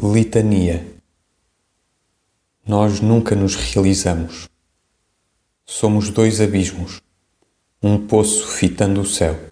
Litania Nós nunca nos realizamos. Somos dois abismos, um poço fitando o céu.